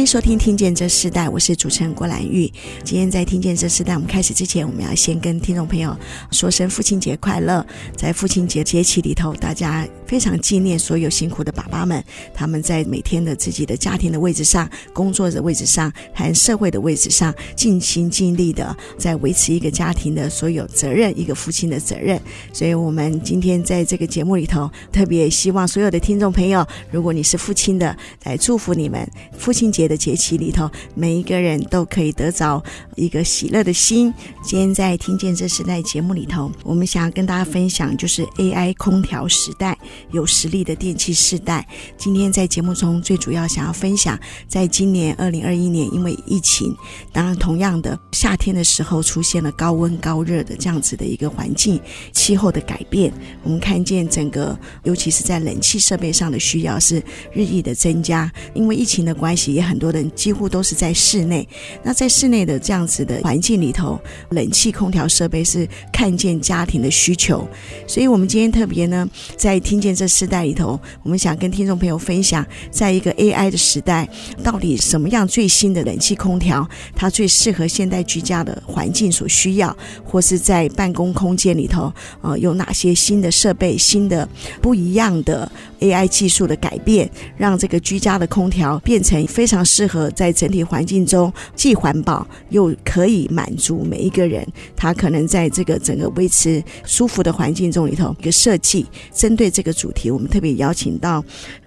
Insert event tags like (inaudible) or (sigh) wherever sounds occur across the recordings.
欢迎收听《听见这世代》，我是主持人郭兰玉。今天在《听见这世代》，我们开始之前，我们要先跟听众朋友说声父亲节快乐。在父亲节节气里头，大家非常纪念所有辛苦的爸爸们，他们在每天的自己的家庭的位置上、工作的位置上，还社会的位置上，尽心尽力的在维持一个家庭的所有责任，一个父亲的责任。所以，我们今天在这个节目里头，特别希望所有的听众朋友，如果你是父亲的，来祝福你们父亲节。的节气里头，每一个人都可以得着一个喜乐的心。今天在听见这时代节目里头，我们想要跟大家分享，就是 AI 空调时代，有实力的电器世代。今天在节目中最主要想要分享，在今年二零二一年，因为疫情，当然同样的夏天的时候出现了高温高热的这样子的一个环境，气候的改变，我们看见整个，尤其是在冷气设备上的需要是日益的增加，因为疫情的关系也。很多人几乎都是在室内，那在室内的这样子的环境里头，冷气、空调设备是看见家庭的需求，所以我们今天特别呢，在听见这世代里头，我们想跟听众朋友分享，在一个 AI 的时代，到底什么样最新的冷气、空调，它最适合现代居家的环境所需要，或是在办公空间里头，呃，有哪些新的设备、新的不一样的 AI 技术的改变，让这个居家的空调变成非常。适合在整体环境中既环保又可以满足每一个人，他可能在这个整个维持舒服的环境中里头一个设计。针对这个主题，我们特别邀请到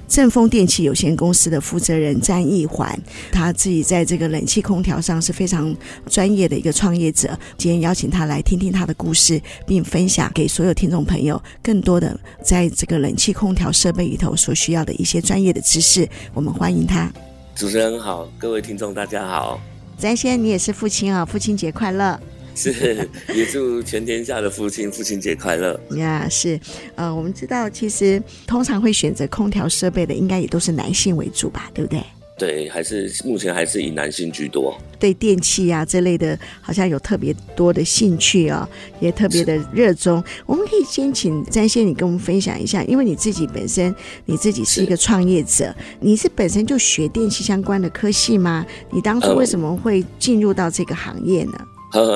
正风电器有限公司的负责人詹义环，他自己在这个冷气空调上是非常专业的一个创业者。今天邀请他来听听他的故事，并分享给所有听众朋友更多的在这个冷气空调设备里头所需要的一些专业的知识。我们欢迎他。主持人好，各位听众大家好。詹先，你也是父亲啊，父亲节快乐！(laughs) 是，也祝全天下的父亲父亲节快乐。呀，yeah, 是，呃，我们知道，其实通常会选择空调设备的，应该也都是男性为主吧，对不对？对，还是目前还是以男性居多。对电器啊这类的，好像有特别多的兴趣哦，也特别的热衷。我们可以先请詹先你跟我们分享一下，因为你自己本身你自己是一个创业者，你是本身就学电器相关的科系吗？你当初为什么会进入到这个行业呢？呃，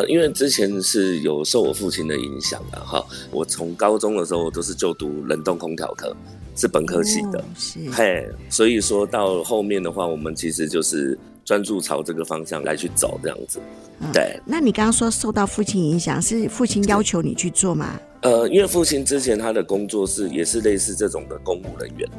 因为之前是有受我父亲的影响的哈，我从高中的时候都是就读冷冻空调科。是本科系的，哦、是嘿，所以说到后面的话，我们其实就是专注朝这个方向来去走这样子。嗯、对，那你刚刚说受到父亲影响，是父亲要求你去做吗？呃，因为父亲之前他的工作是也是类似这种的公务人员。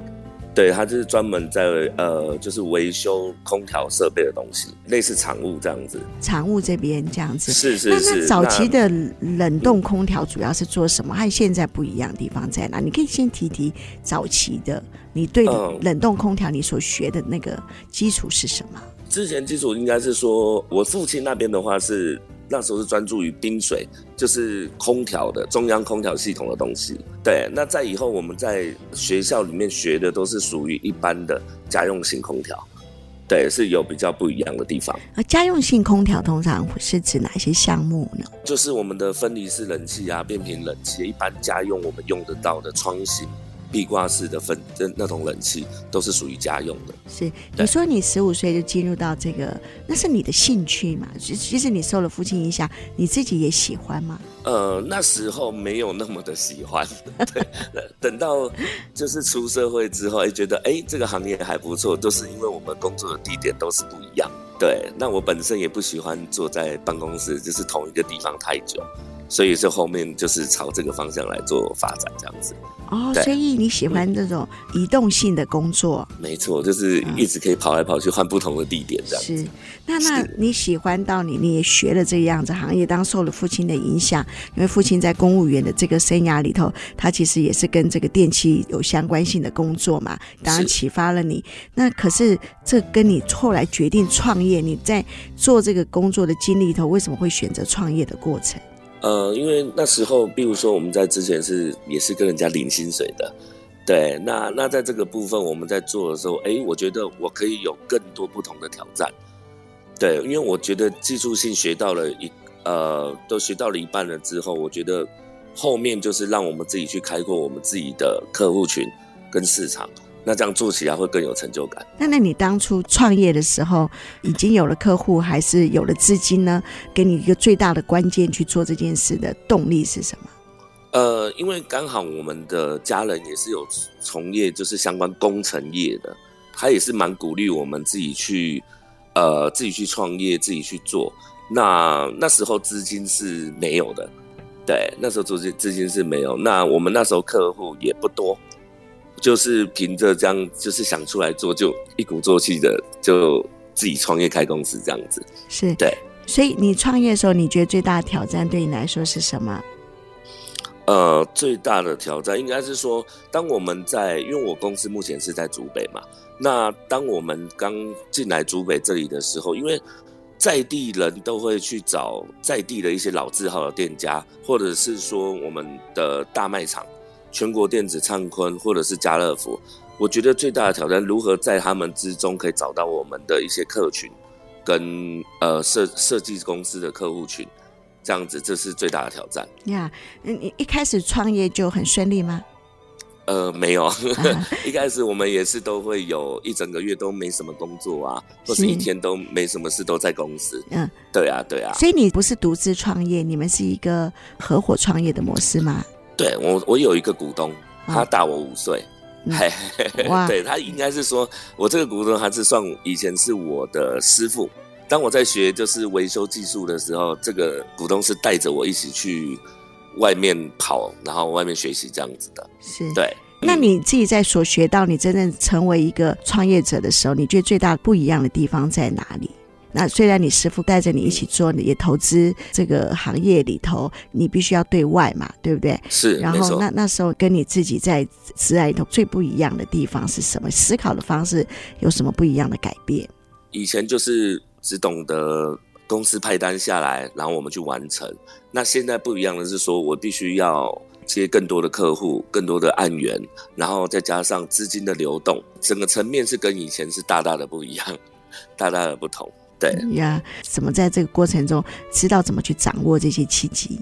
对，他就是专门在呃，就是维修空调设备的东西，类似厂务这样子。厂务这边这样子，是是是。那早期的冷冻空调主要是做什么？和现在不一样的地方在哪？你可以先提提早期的，你对冷冻空调你所学的那个基础是什么？嗯，之前基础应该是说，我父亲那边的话是。那时候是专注于冰水，就是空调的中央空调系统的东西。对，那在以后我们在学校里面学的都是属于一般的家用型空调，对，是有比较不一样的地方。而家用性空调通常是指哪些项目呢？就是我们的分离式冷气啊，变频冷气，一般家用我们用得到的窗型。壁挂式的分的那种冷气都是属于家用的。是，你说你十五岁就进入到这个，那是你的兴趣嘛？其其实你受了父亲影响，你自己也喜欢吗？呃，那时候没有那么的喜欢。(laughs) 对，等到就是出社会之后，哎，觉得哎，这个行业还不错，都是因为我们工作的地点都是不一样。对，那我本身也不喜欢坐在办公室，就是同一个地方太久。所以这后面就是朝这个方向来做发展，这样子。哦，所以你喜欢这种移动性的工作？嗯、没错，就是一直可以跑来跑去，换不同的地点，这样子。是，那那你喜欢到你你也学了这个样子行业，当受了父亲的影响，因为父亲在公务员的这个生涯里头，他其实也是跟这个电器有相关性的工作嘛，当然启发了你。那可是这跟你后来决定创业，你在做这个工作的经历里头，为什么会选择创业的过程？呃，因为那时候，比如说我们在之前是也是跟人家领薪水的，对，那那在这个部分我们在做的时候，哎，我觉得我可以有更多不同的挑战，对，因为我觉得技术性学到了一呃，都学到了一半了之后，我觉得后面就是让我们自己去开阔我们自己的客户群跟市场。那这样做起来会更有成就感。那那你当初创业的时候，已经有了客户，还是有了资金呢？给你一个最大的关键去做这件事的动力是什么？呃，因为刚好我们的家人也是有从业就是相关工程业的，他也是蛮鼓励我们自己去呃自己去创业，自己去做。那那时候资金是没有的，对，那时候资金资金是没有。那我们那时候客户也不多。就是凭着这样，就是想出来做，就一鼓作气的就自己创业开公司这样子。是对，所以你创业的时候，你觉得最大的挑战对你来说是什么？呃，最大的挑战应该是说，当我们在，因为我公司目前是在竹北嘛，那当我们刚进来竹北这里的时候，因为在地人都会去找在地的一些老字号的店家，或者是说我们的大卖场。全国电子、灿坤或者是家乐福，我觉得最大的挑战，如何在他们之中可以找到我们的一些客群，跟呃设设计公司的客户群，这样子，这是最大的挑战。呀，你一开始创业就很顺利吗？呃，没有，(laughs) (laughs) 一开始我们也是都会有一整个月都没什么工作啊，或是一天都没什么事都在公司。嗯，对啊，对啊。所以你不是独自创业，你们是一个合伙创业的模式吗？对我，我有一个股东，他大我五岁，(laughs) 对他应该是说，我这个股东还是算以前是我的师傅。当我在学就是维修技术的时候，这个股东是带着我一起去外面跑，然后外面学习这样子的。是，对。那你自己在所学到，你真正成为一个创业者的时候，你觉得最大不一样的地方在哪里？那虽然你师傅带着你一起做，你也投资这个行业里头，你必须要对外嘛，对不对？是。然后那那时候跟你自己在职涯里头最不一样的地方是什么？思考的方式有什么不一样的改变？以前就是只懂得公司派单下来，然后我们去完成。那现在不一样的是说，我必须要接更多的客户，更多的案源，然后再加上资金的流动，整个层面是跟以前是大大的不一样，(laughs) 大大的不同。对呀，怎么在这个过程中知道怎么去掌握这些契机？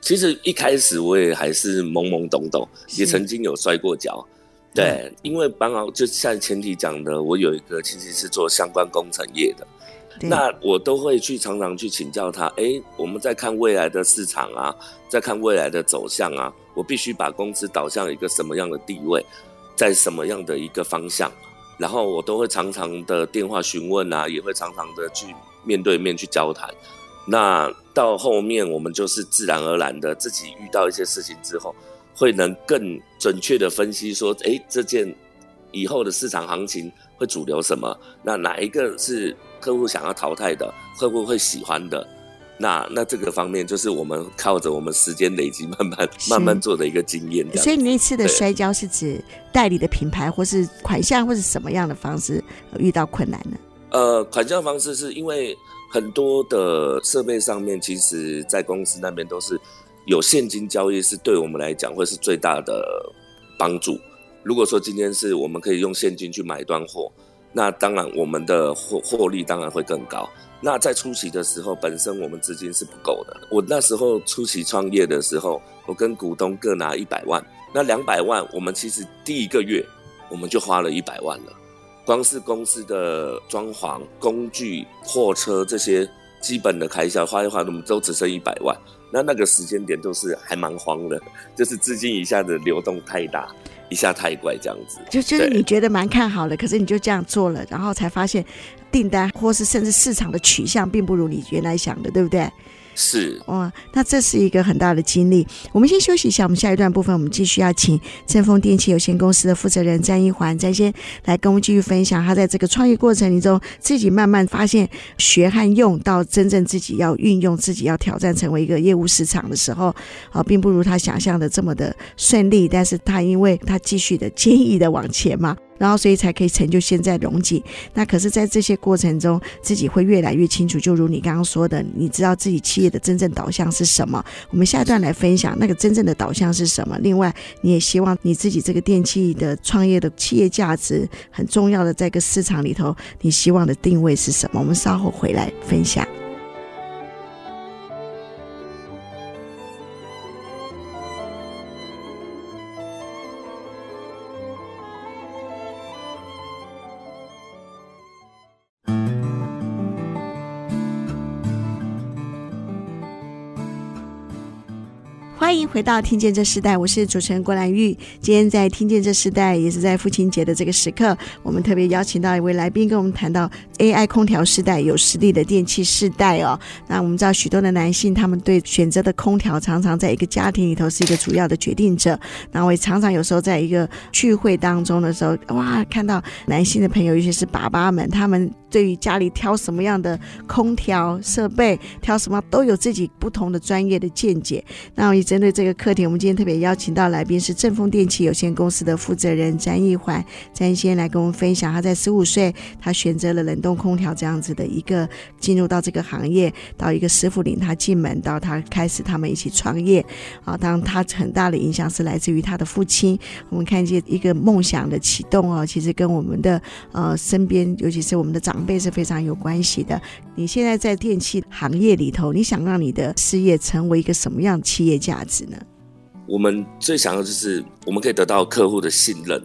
其实一开始我也还是懵懵懂懂，也曾经有摔过跤。对，嗯、因为刚好就像前提讲的，我有一个亲戚是做相关工程业的，那我都会去常常去请教他。哎，我们在看未来的市场啊，在看未来的走向啊，我必须把公司导向一个什么样的地位，在什么样的一个方向。然后我都会常常的电话询问啊，也会常常的去面对面去交谈。那到后面我们就是自然而然的自己遇到一些事情之后，会能更准确的分析说，诶，这件以后的市场行情会主流什么？那哪一个是客户想要淘汰的，客户会喜欢的？那那这个方面就是我们靠着我们时间累积，慢慢 (laughs) 慢慢做的一个经验。所以你那次的摔跤是指代理的品牌，或是款项，或是什么样的方式遇到困难呢？呃，款项方式是因为很多的设备上面，其实在公司那边都是有现金交易，是对我们来讲会是最大的帮助。如果说今天是我们可以用现金去买断货，那当然我们的获获利当然会更高。那在初期的时候，本身我们资金是不够的。我那时候初期创业的时候，我跟股东各拿一百万，那两百万我们其实第一个月我们就花了一百万了。光是公司的装潢、工具、货车这些基本的开销花一花，我们都只剩一百万。那那个时间点都是还蛮慌的，(laughs) 就是资金一下子流动太大，一下太怪这样子。就就是你觉得蛮看好的，可是你就这样做了，然后才发现。订单，或是甚至市场的取向，并不如你原来想的，对不对？是哇，那这是一个很大的经历。我们先休息一下，我们下一段部分，我们继续要请正风电器有限公司的负责人詹一环詹先来跟我们继续分享他在这个创业过程里中，自己慢慢发现学和用到真正自己要运用、自己要挑战成为一个业务市场的时候，啊，并不如他想象的这么的顺利。但是他因为他继续的坚毅的往前嘛。然后，所以才可以成就现在荣景。那可是，在这些过程中，自己会越来越清楚。就如你刚刚说的，你知道自己企业的真正导向是什么？我们下一段来分享那个真正的导向是什么。另外，你也希望你自己这个电器的创业的企业价值很重要的，在个市场里头，你希望的定位是什么？我们稍后回来分享。欢迎回到《听见这时代》，我是主持人郭兰玉。今天在《听见这时代》，也是在父亲节的这个时刻，我们特别邀请到一位来宾，跟我们谈到 AI 空调时代，有实力的电器世代哦。那我们知道许多的男性，他们对选择的空调，常常在一个家庭里头是一个主要的决定者。那我也常常有时候在一个聚会当中的时候，哇，看到男性的朋友，尤其是爸爸们，他们对于家里挑什么样的空调设备，挑什么都有自己不同的专业的见解。那我也。针对这个课题，我们今天特别邀请到来宾是正风电器有限公司的负责人詹一环，詹先来跟我们分享，他在十五岁，他选择了冷冻空调这样子的一个进入到这个行业，到一个师傅领他进门，到他开始他们一起创业啊。当他很大的影响是来自于他的父亲，我们看见一个梦想的启动哦，其实跟我们的呃身边，尤其是我们的长辈是非常有关系的。你现在在电器行业里头，你想让你的事业成为一个什么样的企业价值？呢？我们最想要就是我们可以得到客户的信任，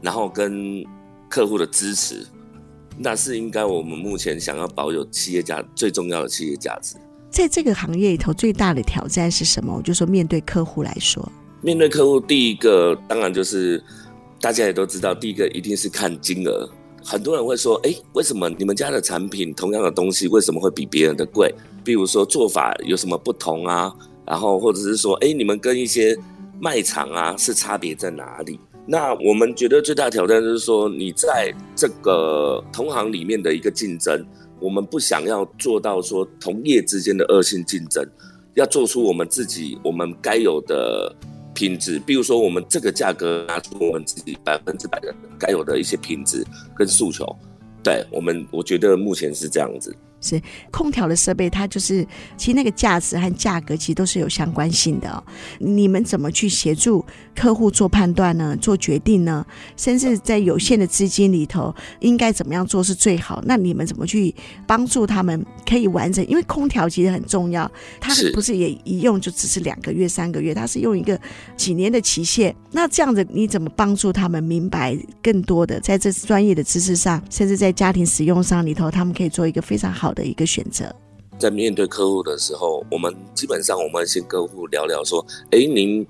然后跟客户的支持，那是应该我们目前想要保有企业价最重要的企业价值。在这个行业里头，最大的挑战是什么？我就说面对客户来说，面对客户，第一个当然就是大家也都知道，第一个一定是看金额。很多人会说：“哎，为什么你们家的产品同样的东西，为什么会比别人的贵？比如说做法有什么不同啊？”然后或者是说，哎，你们跟一些卖场啊是差别在哪里？那我们觉得最大挑战就是说，你在这个同行里面的一个竞争，我们不想要做到说同业之间的恶性竞争，要做出我们自己我们该有的品质。比如说，我们这个价格拿出我们自己百分之百的该有的一些品质跟诉求。对我们，我觉得目前是这样子。是空调的设备，它就是其实那个价值和价格其实都是有相关性的哦。你们怎么去协助客户做判断呢？做决定呢？甚至在有限的资金里头，应该怎么样做是最好？那你们怎么去帮助他们可以完整？因为空调其实很重要，它不是也一用就只是两个月、三个月，它是用一个几年的期限。那这样子你怎么帮助他们明白更多的在这专业的知识上，甚至在家庭使用上里头，他们可以做一个非常好的一个选择，在面对客户的时候，我们基本上我们先跟客户聊聊说，哎，您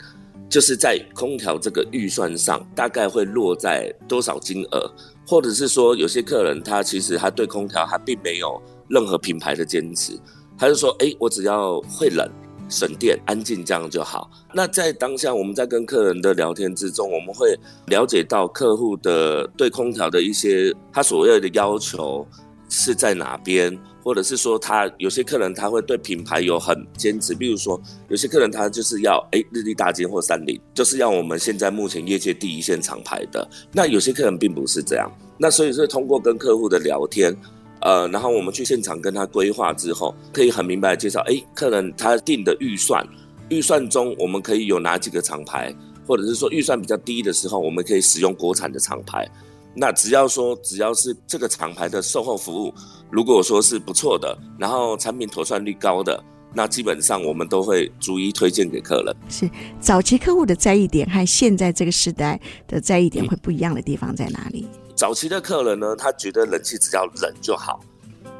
就是在空调这个预算上大概会落在多少金额，或者是说有些客人他其实他对空调他并没有任何品牌的坚持，他就说，哎，我只要会冷、省电、安静这样就好。那在当下我们在跟客人的聊天之中，我们会了解到客户的对空调的一些他所谓的要求是在哪边。或者是说，他有些客人他会对品牌有很坚持，比如说有些客人他就是要哎日立大金或三菱，就是要我们现在目前业界第一线厂牌的。那有些客人并不是这样，那所以是通过跟客户的聊天，呃，然后我们去现场跟他规划之后，可以很明白的介绍，哎，客人他定的预算，预算中我们可以有哪几个厂牌，或者是说预算比较低的时候，我们可以使用国产的厂牌。那只要说，只要是这个厂牌的售后服务，如果说是不错的，然后产品妥善率高的，那基本上我们都会逐一推荐给客人。是早期客户的在意点和现在这个时代的在意点会不一样的地方在哪里？嗯，早期的客人呢，他觉得冷气只要冷就好。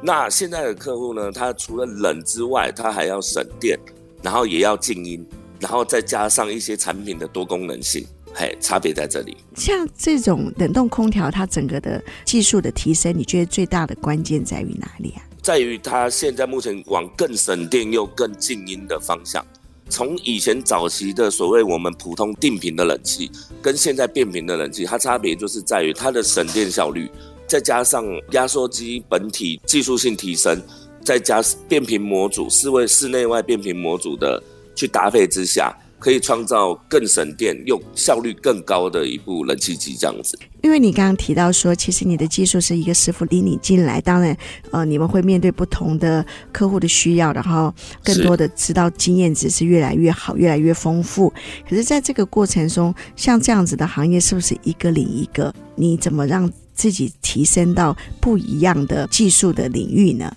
那现在的客户呢，他除了冷之外，他还要省电，然后也要静音，然后再加上一些产品的多功能性。嘿，差别在这里。像这种冷冻空调，它整个的技术的提升，你觉得最大的关键在于哪里啊？在于它现在目前往更省电又更静音的方向。从以前早期的所谓我们普通定频的冷气，跟现在变频的冷气，它差别就是在于它的省电效率，再加上压缩机本体技术性提升，再加变频模组，四位室内外变频模组的去搭配之下。可以创造更省电又效率更高的一部冷气机，这样子。因为你刚刚提到说，其实你的技术是一个师傅领你进来，当然，呃，你们会面对不同的客户的需要，然后更多的知道经验值是越来越好，越来越丰富。可是，在这个过程中，像这样子的行业，是不是一个领一个？你怎么让自己提升到不一样的技术的领域呢？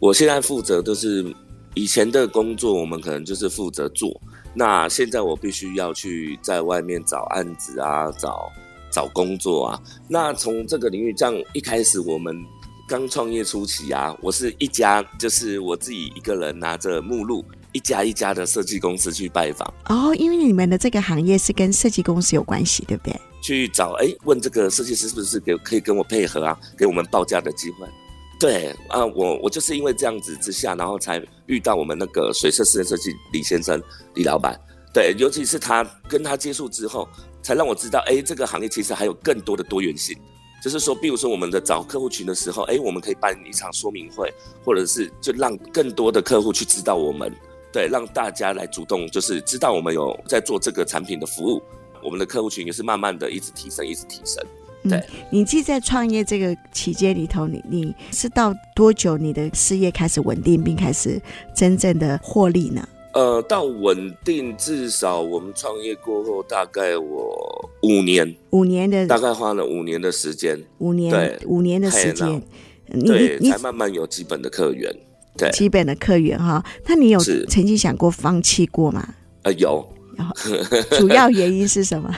我现在负责都是以前的工作，我们可能就是负责做。那现在我必须要去在外面找案子啊，找找工作啊。那从这个领域，这样一开始我们刚创业初期啊，我是一家，就是我自己一个人拿着目录，一家一家的设计公司去拜访。哦，因为你们的这个行业是跟设计公司有关系，对不对？去找哎，问这个设计师是不是给可以跟我配合啊，给我们报价的机会。对啊，我我就是因为这样子之下，然后才遇到我们那个水色室内设计李先生李老板。对，尤其是他跟他接触之后，才让我知道，哎，这个行业其实还有更多的多元性。就是说，比如说我们的找客户群的时候，哎，我们可以办一场说明会，或者是就让更多的客户去知道我们，对，让大家来主动就是知道我们有在做这个产品的服务，我们的客户群也是慢慢的一直提升，一直提升。对，嗯、你既在创业这个期间里头，你你是到多久你的事业开始稳定，并开始真正的获利呢？呃，到稳定至少我们创业过后，大概我五年，五年的大概花了五年的时间，五年对。五年的时间，你你，才慢慢有基本的客源，对，基本的客源哈。那你有曾经想过放弃过吗？呃，有，主要原因是什么？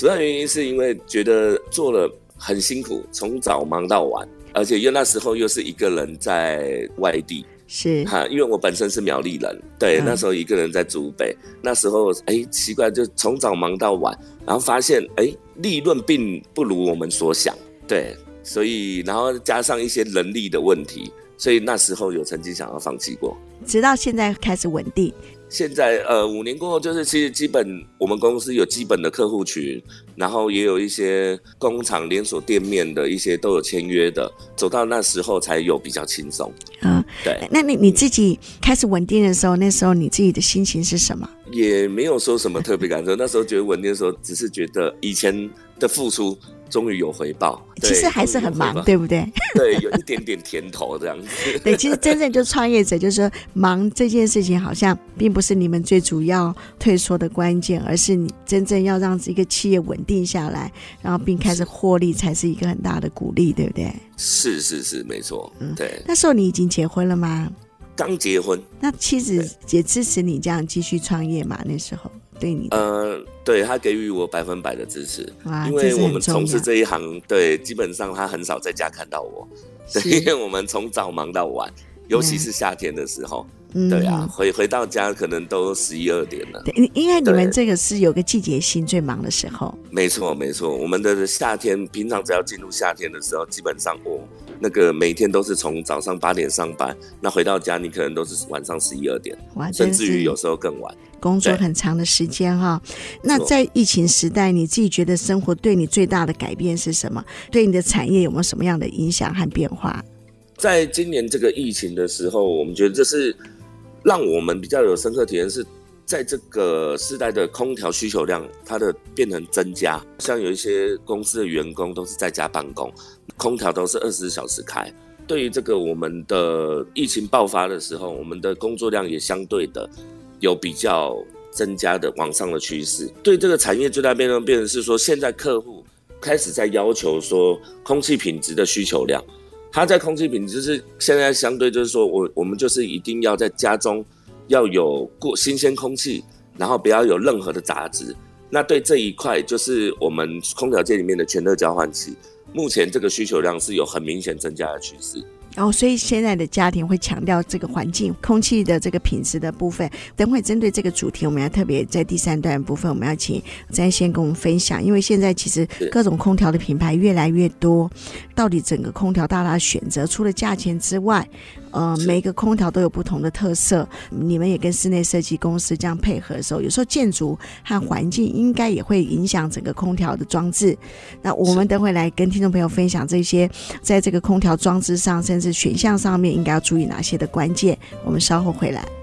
主要原因是因为觉得做了很辛苦，从早忙到晚，而且又那时候又是一个人在外地，是哈，因为我本身是苗栗人，对，嗯、那时候一个人在竹北，那时候哎奇怪，就从早忙到晚，然后发现哎利润并不如我们所想，对，所以然后加上一些人力的问题，所以那时候有曾经想要放弃过，直到现在开始稳定。现在呃，五年过后，就是其实基本我们公司有基本的客户群，然后也有一些工厂连锁店面的一些都有签约的，走到那时候才有比较轻松。嗯，对。那你你自己开始稳定的时候，那时候你自己的心情是什么？也没有说什么特别感受，那时候觉得稳定的时候，只是觉得以前的付出。终于有回报，其实还是很忙，对不对？(laughs) 对，有一点点甜头这样子。(laughs) 对，其实真正就创业者，就是说忙这件事情，好像并不是你们最主要退缩的关键，而是你真正要让这个企业稳定下来，然后并开始获利，才是一个很大的鼓励，对不对？是是是，没错。嗯，对。那时候你已经结婚了吗？刚结婚。那妻子也支持你这样继续创业吗？那时候？对你，呃，对他给予我百分百的支持，因为我们从事这一行，对，基本上他很少在家看到我，对，因为我们从早忙到晚，尤其是夏天的时候，嗯、对啊，回回到家可能都十一二点了。对，因为你们这个是有个季节性最忙的时候。没错，没错，我们的夏天，平常只要进入夏天的时候，基本上我那个每天都是从早上八点上班，那回到家你可能都是晚上十一二点，甚至于有时候更晚。工作很长的时间哈，那在疫情时代，你自己觉得生活对你最大的改变是什么？对你的产业有没有什么样的影响和变化？在今年这个疫情的时候，我们觉得这是让我们比较有深刻体验，是在这个时代的空调需求量它的变成增加，像有一些公司的员工都是在家办公，空调都是二十四小时开。对于这个我们的疫情爆发的时候，我们的工作量也相对的。有比较增加的往上的趋势，对这个产业最大变动变成是说，现在客户开始在要求说空气品质的需求量，它在空气品质是现在相对就是说我我们就是一定要在家中要有过新鲜空气，然后不要有任何的杂质。那对这一块就是我们空调界里面的全热交换器，目前这个需求量是有很明显增加的趋势。然后，所以现在的家庭会强调这个环境、空气的这个品质的部分。等会针对这个主题，我们要特别在第三段部分，我们要请詹先跟我们分享。因为现在其实各种空调的品牌越来越多，到底整个空调大大选择，除了价钱之外，呃，每一个空调都有不同的特色。你们也跟室内设计公司这样配合的时候，有时候建筑和环境应该也会影响整个空调的装置。那我们等会来跟听众朋友分享这些，在这个空调装置上，甚至选项上面应该要注意哪些的关键。我们稍后回来。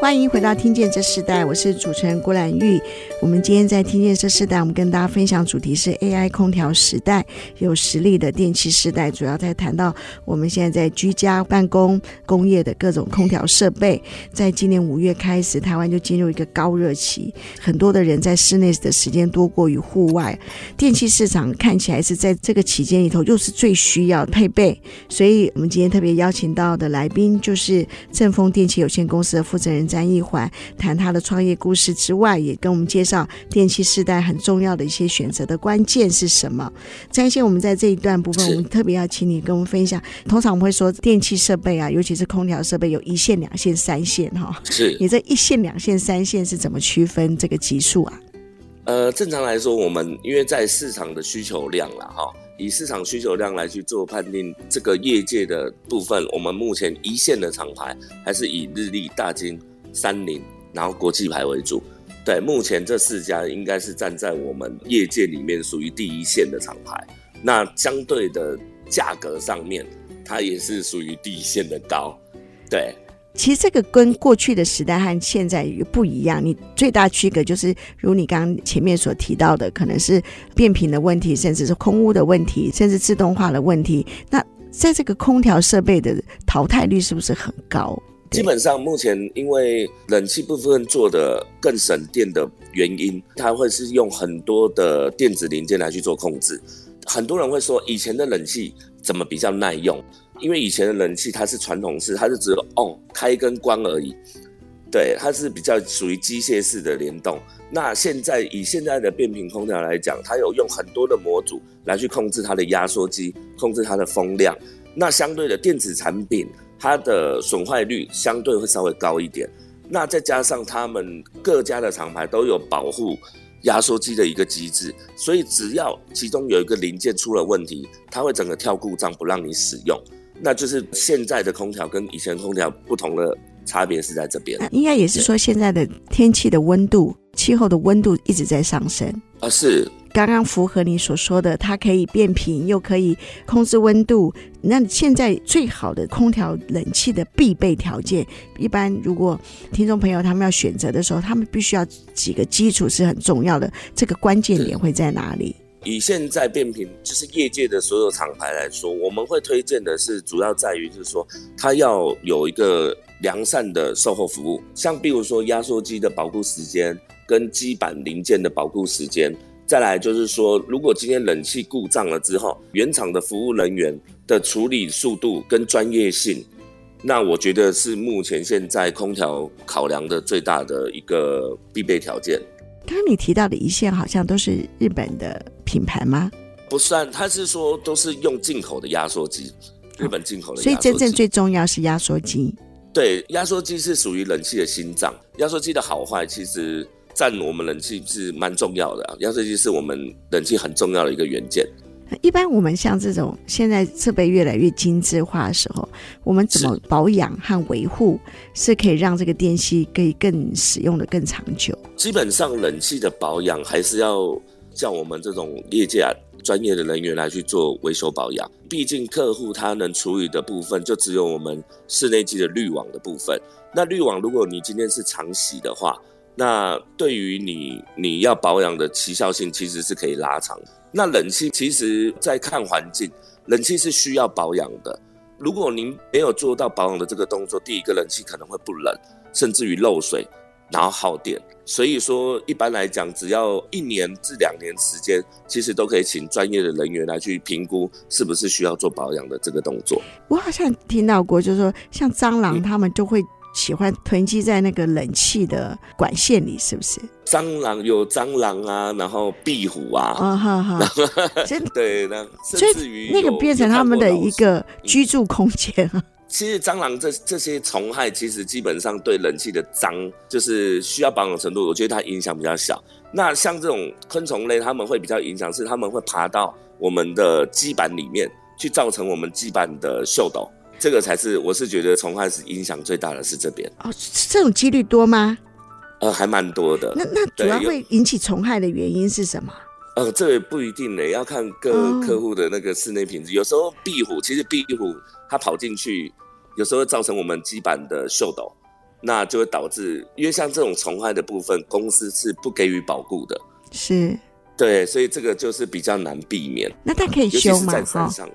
欢迎回到《听见这世代》，我是主持人郭兰玉。我们今天在《听见这世代》，我们跟大家分享主题是 AI 空调时代，有实力的电器世代。主要在谈到我们现在在居家办公、工业的各种空调设备。在今年五月开始，台湾就进入一个高热期，很多的人在室内的时间多过于户外。电器市场看起来是在这个期间里头又是最需要配备。所以我们今天特别邀请到的来宾就是正风电器有限公司的负责人。詹一环谈他的创业故事之外，也跟我们介绍电器世代很重要的一些选择的关键是什么。詹先，我们在这一段部分，我们特别要请你跟我们分享。通常我们会说电器设备啊，尤其是空调设备，有一线、两线、三线哈。是你这一线、两线、三线是怎么区分这个级数啊？呃，正常来说，我们因为在市场的需求量了哈，以市场需求量来去做判定，这个业界的部分，我们目前一线的厂牌还是以日立、大金。三菱，然后国际牌为主，对，目前这四家应该是站在我们业界里面属于第一线的厂牌。那相对的价格上面，它也是属于第一线的高。对，其实这个跟过去的时代和现在也不一样。你最大区隔就是，如你刚刚前面所提到的，可能是变频的问题，甚至是空污的问题，甚至自动化的问题。那在这个空调设备的淘汰率是不是很高？基本上，目前因为冷气部分做的更省电的原因，它会是用很多的电子零件来去做控制。很多人会说，以前的冷气怎么比较耐用？因为以前的冷气它是传统式，它是只有哦开跟关而已。对，它是比较属于机械式的联动。那现在以现在的变频空调来讲，它有用很多的模组来去控制它的压缩机，控制它的风量。那相对的电子产品。它的损坏率相对会稍微高一点，那再加上他们各家的厂牌都有保护压缩机的一个机制，所以只要其中有一个零件出了问题，它会整个跳故障不让你使用。那就是现在的空调跟以前空调不同的差别是在这边。应该也是说现在的天气的温度、气候的温度一直在上升啊，是。刚刚符合你所说的，它可以变频，又可以控制温度。那现在最好的空调冷气的必备条件，一般如果听众朋友他们要选择的时候，他们必须要几个基础是很重要的。这个关键点会在哪里？以现在变频就是业界的所有厂牌来说，我们会推荐的是主要在于就是说，它要有一个良善的售后服务，像比如说压缩机的保固时间跟基板零件的保固时间。再来就是说，如果今天冷气故障了之后，原厂的服务人员的处理速度跟专业性，那我觉得是目前现在空调考量的最大的一个必备条件。刚刚你提到的一线好像都是日本的品牌吗？不算，他是说都是用进口的压缩机，日本进口的。所以真正最重要是压缩机。对，压缩机是属于冷气的心脏。压缩机的好坏其实。占我们冷气是蛮重要的啊，压缩机是我们冷气很重要的一个元件。一般我们像这种现在设备越来越精致化的时候，我们怎么保养和维护是可以让这个电器可以更使用的更长久？基本上冷气的保养还是要像我们这种业界啊，专业的人员来去做维修保养。毕竟客户他能处理的部分就只有我们室内机的滤网的部分。那滤网如果你今天是常洗的话，那对于你你要保养的奇效性其实是可以拉长。那冷气其实在看环境，冷气是需要保养的。如果您没有做到保养的这个动作，第一个冷气可能会不冷，甚至于漏水，然后耗电。所以说，一般来讲，只要一年至两年时间，其实都可以请专业的人员来去评估是不是需要做保养的这个动作。我好像听到过，就是说像蟑螂，他们就会。喜欢囤积在那个冷气的管线里，是不是？蟑螂有蟑螂啊，然后壁虎啊，啊哈哈，(laughs) 对，那甚至于那个变成他们的一个居住空间啊。其实蟑螂这这些虫害，其实基本上对冷气的脏，就是需要保养程度，我觉得它影响比较小。那像这种昆虫类，他们会比较影响，是他们会爬到我们的基板里面去，造成我们基板的锈斗。这个才是，我是觉得虫害是影响最大的是这边哦。这种几率多吗？呃，还蛮多的。那那主要会引起虫害的原因是什么？呃，这也不一定呢，要看各客户的那个室内品质。哦、有时候壁虎，其实壁虎它跑进去，有时候会造成我们基板的锈斗，那就会导致，因为像这种虫害的部分，公司是不给予保固的。是。对，所以这个就是比较难避免。那它可以修吗？在山上。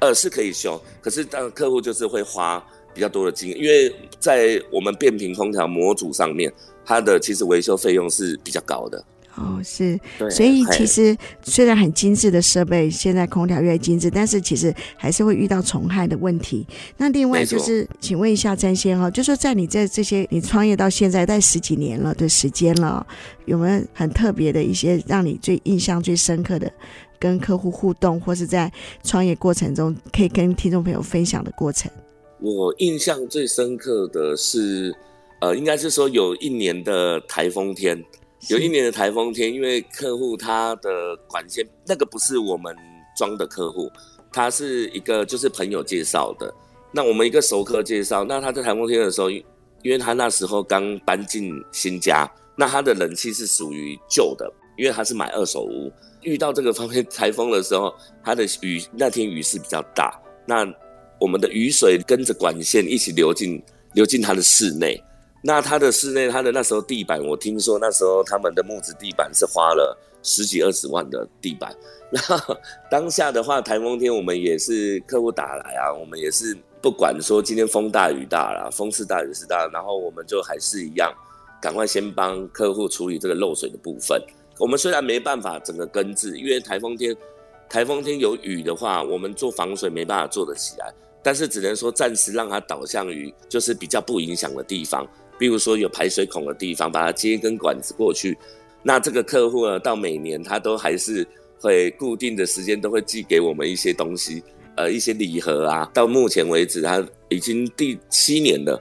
呃，是可以修，可是当客户就是会花比较多的金，因为在我们变频空调模组上面，它的其实维修费用是比较高的。哦，是，所以其实虽然很精致的设备，现在空调越精致，但是其实还是会遇到虫害的问题。那另外就是，请问一下詹先哈，就说在你在这些你创业到现在在十几年了的时间了，有没有很特别的一些让你最印象最深刻的？跟客户互动，或是在创业过程中，可以跟听众朋友分享的过程。我印象最深刻的是，呃，应该是说有一年的台风天，有一年的台风天，因为客户他的管线那个不是我们装的客户，他是一个就是朋友介绍的。那我们一个熟客介绍，那他在台风天的时候，因为他那时候刚搬进新家，那他的冷气是属于旧的，因为他是买二手屋。遇到这个方面台风的时候，他的雨那天雨势比较大，那我们的雨水跟着管线一起流进流进他的室内。那他的室内，他的那时候地板，我听说那时候他们的木质地板是花了十几二十万的地板。(laughs) 那当下的话，台风天我们也是客户打来啊，我们也是不管说今天风大雨大啦，风是大雨是大，然后我们就还是一样，赶快先帮客户处理这个漏水的部分。我们虽然没办法整个根治，因为台风天，台风天有雨的话，我们做防水没办法做得起来，但是只能说暂时让它导向于就是比较不影响的地方，比如说有排水孔的地方，把它接一根管子过去。那这个客户呢，到每年他都还是会固定的时间都会寄给我们一些东西，呃，一些礼盒啊。到目前为止，他已经第七年了。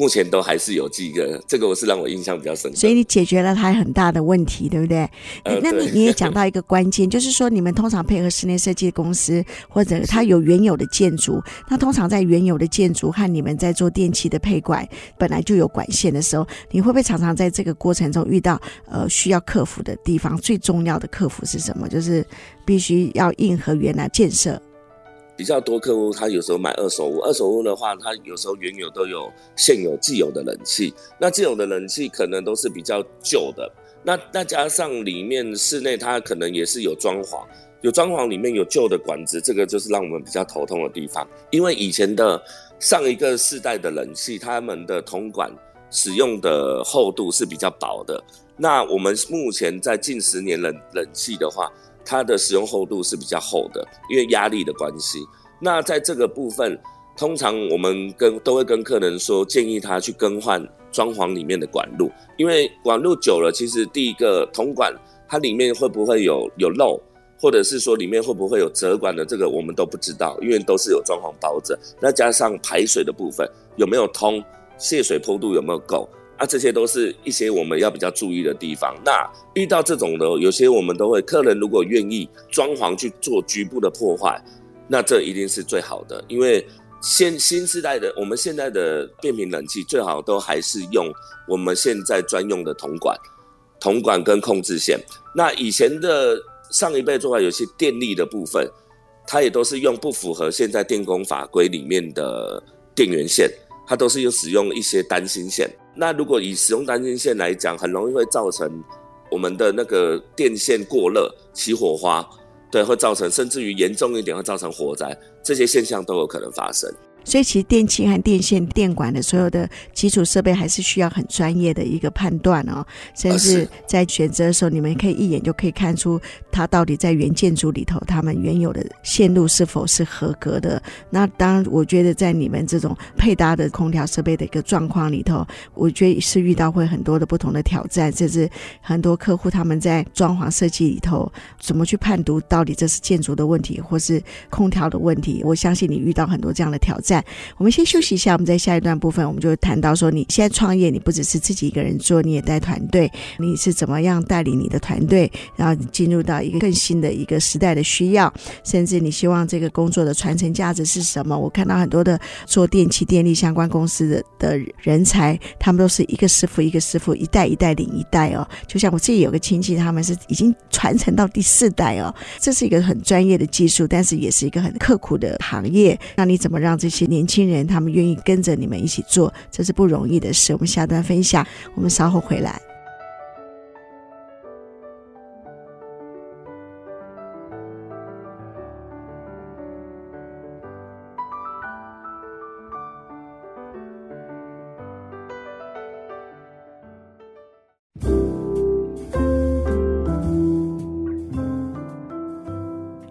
目前都还是有几个，这个我是让我印象比较深刻。所以你解决了他很大的问题，对不对？呃、那你你也讲到一个关键，就是说你们通常配合室内设计公司，或者它有原有的建筑，那通常在原有的建筑和你们在做电器的配管本来就有管线的时候，你会不会常常在这个过程中遇到呃需要克服的地方？最重要的克服是什么？就是必须要硬和原来建设。比较多客户，他有时候买二手屋，二手屋的话，他有时候原有都有现有既有的冷气，那既有的冷气可能都是比较旧的，那那加上里面室内它可能也是有装潢，有装潢里面有旧的管子，这个就是让我们比较头痛的地方，因为以前的上一个世代的冷气，他们的铜管使用的厚度是比较薄的，那我们目前在近十年冷冷气的话。它的使用厚度是比较厚的，因为压力的关系。那在这个部分，通常我们跟都会跟客人说，建议他去更换装潢里面的管路，因为管路久了，其实第一个铜管它里面会不会有有漏，或者是说里面会不会有折管的，这个我们都不知道，因为都是有装潢包着。那加上排水的部分有没有通，泄水坡度有没有够？那、啊、这些都是一些我们要比较注意的地方。那遇到这种的，有些我们都会，客人如果愿意装潢去做局部的破坏，那这一定是最好的。因为现新时代的我们现在的变频冷气，最好都还是用我们现在专用的铜管、铜管跟控制线。那以前的上一辈做法，有些电力的部分，它也都是用不符合现在电工法规里面的电源线，它都是有使用一些单芯线。那如果以使用单芯线来讲，很容易会造成我们的那个电线过热起火花，对，会造成甚至于严重一点会造成火灾，这些现象都有可能发生。所以，其实电器和电线、电管的所有的基础设备，还是需要很专业的一个判断哦。甚至在选择的时候，你们可以一眼就可以看出它到底在原建筑里头，他们原有的线路是否是合格的。那当然，我觉得在你们这种配搭的空调设备的一个状况里头，我觉得是遇到会很多的不同的挑战，甚至很多客户他们在装潢设计里头怎么去判读到底这是建筑的问题，或是空调的问题。我相信你遇到很多这样的挑战。在我们先休息一下，我们在下一段部分，我们就谈到说，你现在创业，你不只是自己一个人做，你也带团队，你是怎么样带领你的团队，然后进入到一个更新的一个时代的需要，甚至你希望这个工作的传承价值是什么？我看到很多的做电器电力相关公司的的人才，他们都是一个师傅一个师傅，一代一代领一代哦。就像我自己有个亲戚，他们是已经传承到第四代哦。这是一个很专业的技术，但是也是一个很刻苦的行业。那你怎么让这些年轻人，他们愿意跟着你们一起做，这是不容易的事。我们下段分享，我们稍后回来。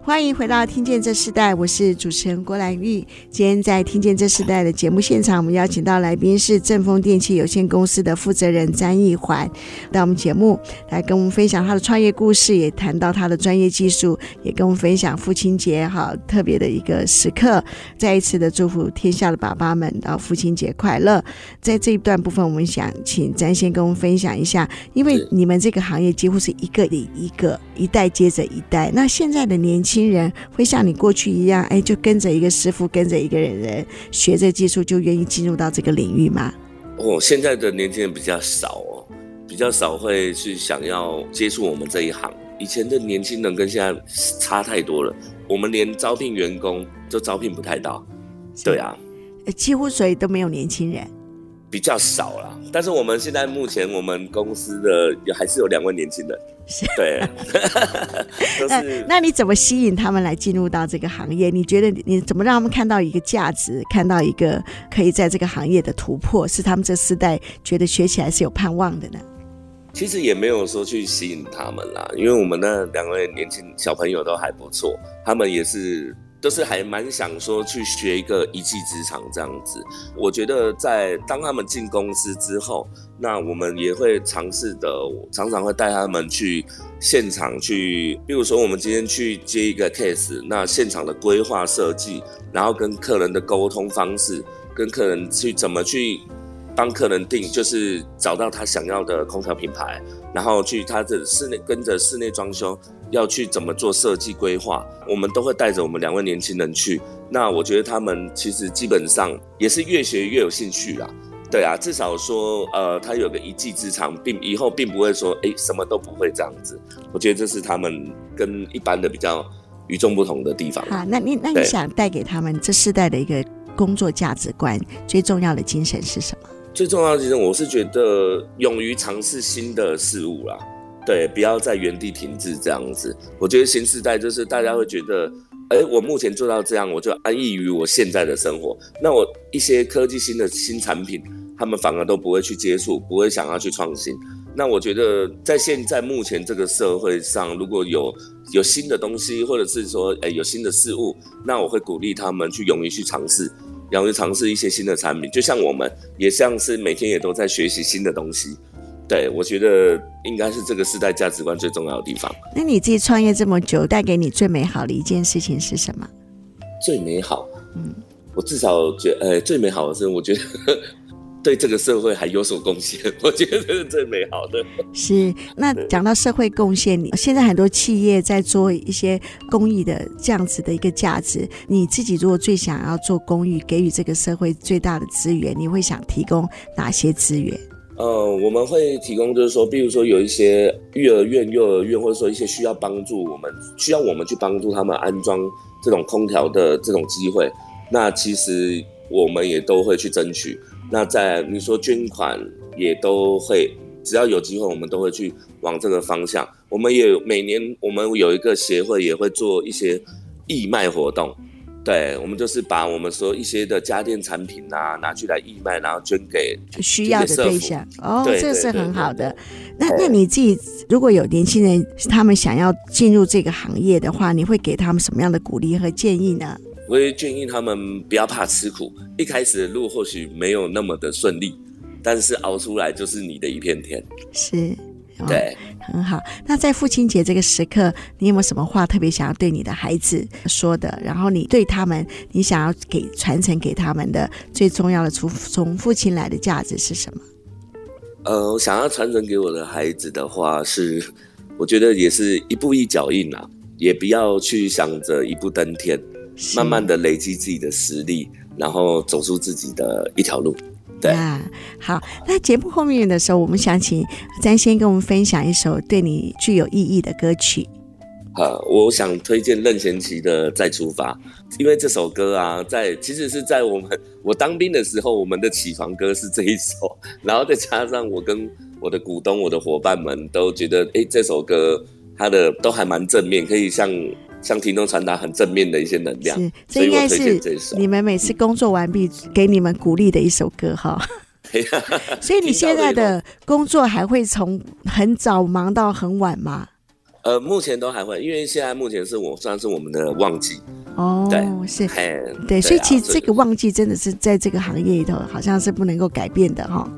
欢迎回到《听见这世代》，我是主持人郭兰玉。今天在《听见这世代》的节目现场，我们邀请到来宾是正丰电器有限公司的负责人詹义环，到我们节目来跟我们分享他的创业故事，也谈到他的专业技术，也跟我们分享父亲节哈特别的一个时刻。再一次的祝福天下的爸爸们，然后父亲节快乐。在这一段部分，我们想请詹先跟我们分享一下，因为你们这个行业几乎是一个一个，一代接着一代。那现在的年轻新人会像你过去一样，哎，就跟着一个师傅，跟着一个人人学这技术，就愿意进入到这个领域吗？哦，现在的年轻人比较少哦，比较少会去想要接触我们这一行。以前的年轻人跟现在差太多了，我们连招聘员工都招聘不太到。对啊，几乎所以都没有年轻人。比较少了，但是我们现在目前我们公司的有还是有两位年轻人，对，(laughs) 都是。那你怎么吸引他们来进入到这个行业？你觉得你怎么让他们看到一个价值，看到一个可以在这个行业的突破，是他们这世代觉得学起来是有盼望的呢？其实也没有说去吸引他们啦，因为我们那两位年轻小朋友都还不错，他们也是。都是还蛮想说去学一个一技之长这样子。我觉得在当他们进公司之后，那我们也会尝试的，常常会带他们去现场去，比如说我们今天去接一个 case，那现场的规划设计，然后跟客人的沟通方式，跟客人去怎么去帮客人定，就是找到他想要的空调品牌，然后去他的室内跟着室内装修。要去怎么做设计规划，我们都会带着我们两位年轻人去。那我觉得他们其实基本上也是越学越有兴趣啦。对啊，至少说呃，他有个一技之长，并以后并不会说哎什么都不会这样子。我觉得这是他们跟一般的比较与众不同的地方。好，那你那你想带给他们这世代的一个工作价值观，最重要的精神是什么？最重要的精神，我是觉得勇于尝试新的事物啦。对，不要在原地停滞这样子。我觉得新时代就是大家会觉得，哎，我目前做到这样，我就安逸于我现在的生活。那我一些科技新的新产品，他们反而都不会去接触，不会想要去创新。那我觉得在现在目前这个社会上，如果有有新的东西，或者是说，哎，有新的事物，那我会鼓励他们去勇于去尝试，勇于尝试一些新的产品。就像我们，也像是每天也都在学习新的东西。对，我觉得应该是这个时代价值观最重要的地方。那你自己创业这么久，带给你最美好的一件事情是什么？最美好，嗯，我至少觉得，呃，最美好的是，我觉得 (laughs) 对这个社会还有所贡献，(laughs) 我觉得这是最美好的。(laughs) 是，那讲到社会贡献，你现在很多企业在做一些公益的这样子的一个价值，你自己如果最想要做公益，给予这个社会最大的资源，你会想提供哪些资源？呃，我们会提供，就是说，比如说有一些育儿院、幼儿园，或者说一些需要帮助，我们需要我们去帮助他们安装这种空调的这种机会，那其实我们也都会去争取。那在你说捐款，也都会，只要有机会，我们都会去往这个方向。我们也每年，我们有一个协会，也会做一些义卖活动。对，我们就是把我们说一些的家电产品啊，拿去来义卖，然后捐给需要的对象。哦，这个是很好的。那那你自己如果有年轻人他们想要进入这个行业的话，你会给他们什么样的鼓励和建议呢？我会建议他们不要怕吃苦，一开始的路或许没有那么的顺利，但是熬出来就是你的一片天。是。对，很好。那在父亲节这个时刻，你有没有什么话特别想要对你的孩子说的？然后你对他们，你想要给传承给他们的最重要的从从父亲来的价值是什么？呃，我想要传承给我的孩子的话是，我觉得也是一步一脚印啊，也不要去想着一步登天，慢慢的累积自己的实力，然后走出自己的一条路。对啊，好，那节目后面的时候，我们想请詹先跟我们分享一首对你具有意义的歌曲。呃，我想推荐任贤齐的《再出发》，因为这首歌啊，在其实是在我们我当兵的时候，我们的起床歌是这一首，然后再加上我跟我的股东、我的伙伴们都觉得，哎，这首歌它的都还蛮正面，可以向。向听众传达很正面的一些能量，是，这应该是你们每次工作完毕给你们鼓励的一首歌哈。(laughs) 所以你现在的工作还会从很早忙到很晚吗？呃，目前都还会，因为现在目前是我算是我们的旺季哦，对，是，对，所以其实这个旺季真的是在这个行业里头好像是不能够改变的哈。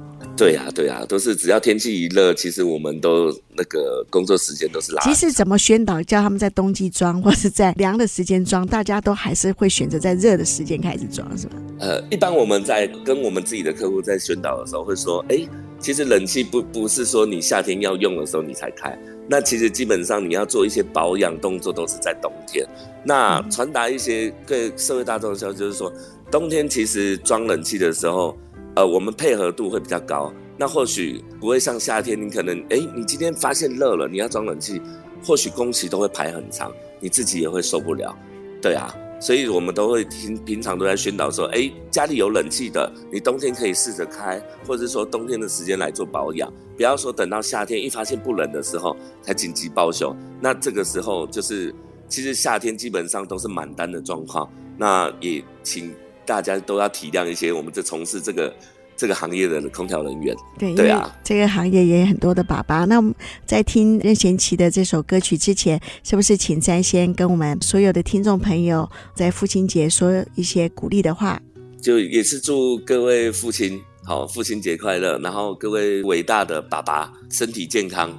对呀、啊，对呀、啊，都是只要天气一热，其实我们都那个工作时间都是拉。其实怎么宣导叫他们在冬季装，或是在凉的时间装，大家都还是会选择在热的时间开始装，是吧？呃，一般我们在跟我们自己的客户在宣导的时候，会说，哎，其实冷气不不是说你夏天要用的时候你才开，那其实基本上你要做一些保养动作都是在冬天。那传达一些对社会大众的消息，就是说，冬天其实装冷气的时候。呃，我们配合度会比较高，那或许不会像夏天，你可能，哎，你今天发现热了，你要装冷气，或许工期都会排很长，你自己也会受不了，对啊，所以我们都会听，平常都在宣导说，哎，家里有冷气的，你冬天可以试着开，或者说冬天的时间来做保养，不要说等到夏天一发现不冷的时候才紧急报修，那这个时候就是，其实夏天基本上都是满单的状况，那也请。大家都要体谅一些，我们这从事这个这个行业的空调人员。对，对啊，这个行业也有很多的爸爸。那我们在听任贤齐的这首歌曲之前，是不是请詹先跟我们所有的听众朋友在父亲节说一些鼓励的话？就也是祝各位父亲好，父亲节快乐，然后各位伟大的爸爸身体健康，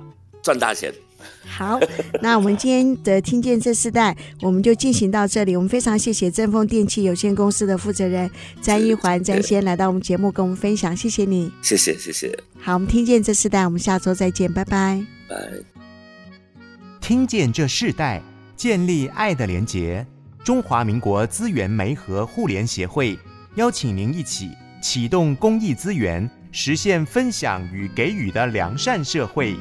赚大钱。好，那我们今天的听见这世代，我们就进行到这里。我们非常谢谢正丰电器有限公司的负责人詹一环詹先来到我们节目跟我们分享，谢谢你，谢谢谢谢。好，我们听见这世代，我们下周再见，拜拜。拜。听见这世代，建立爱的连结。中华民国资源媒和互联协会邀请您一起启动公益资源，实现分享与给予的良善社会。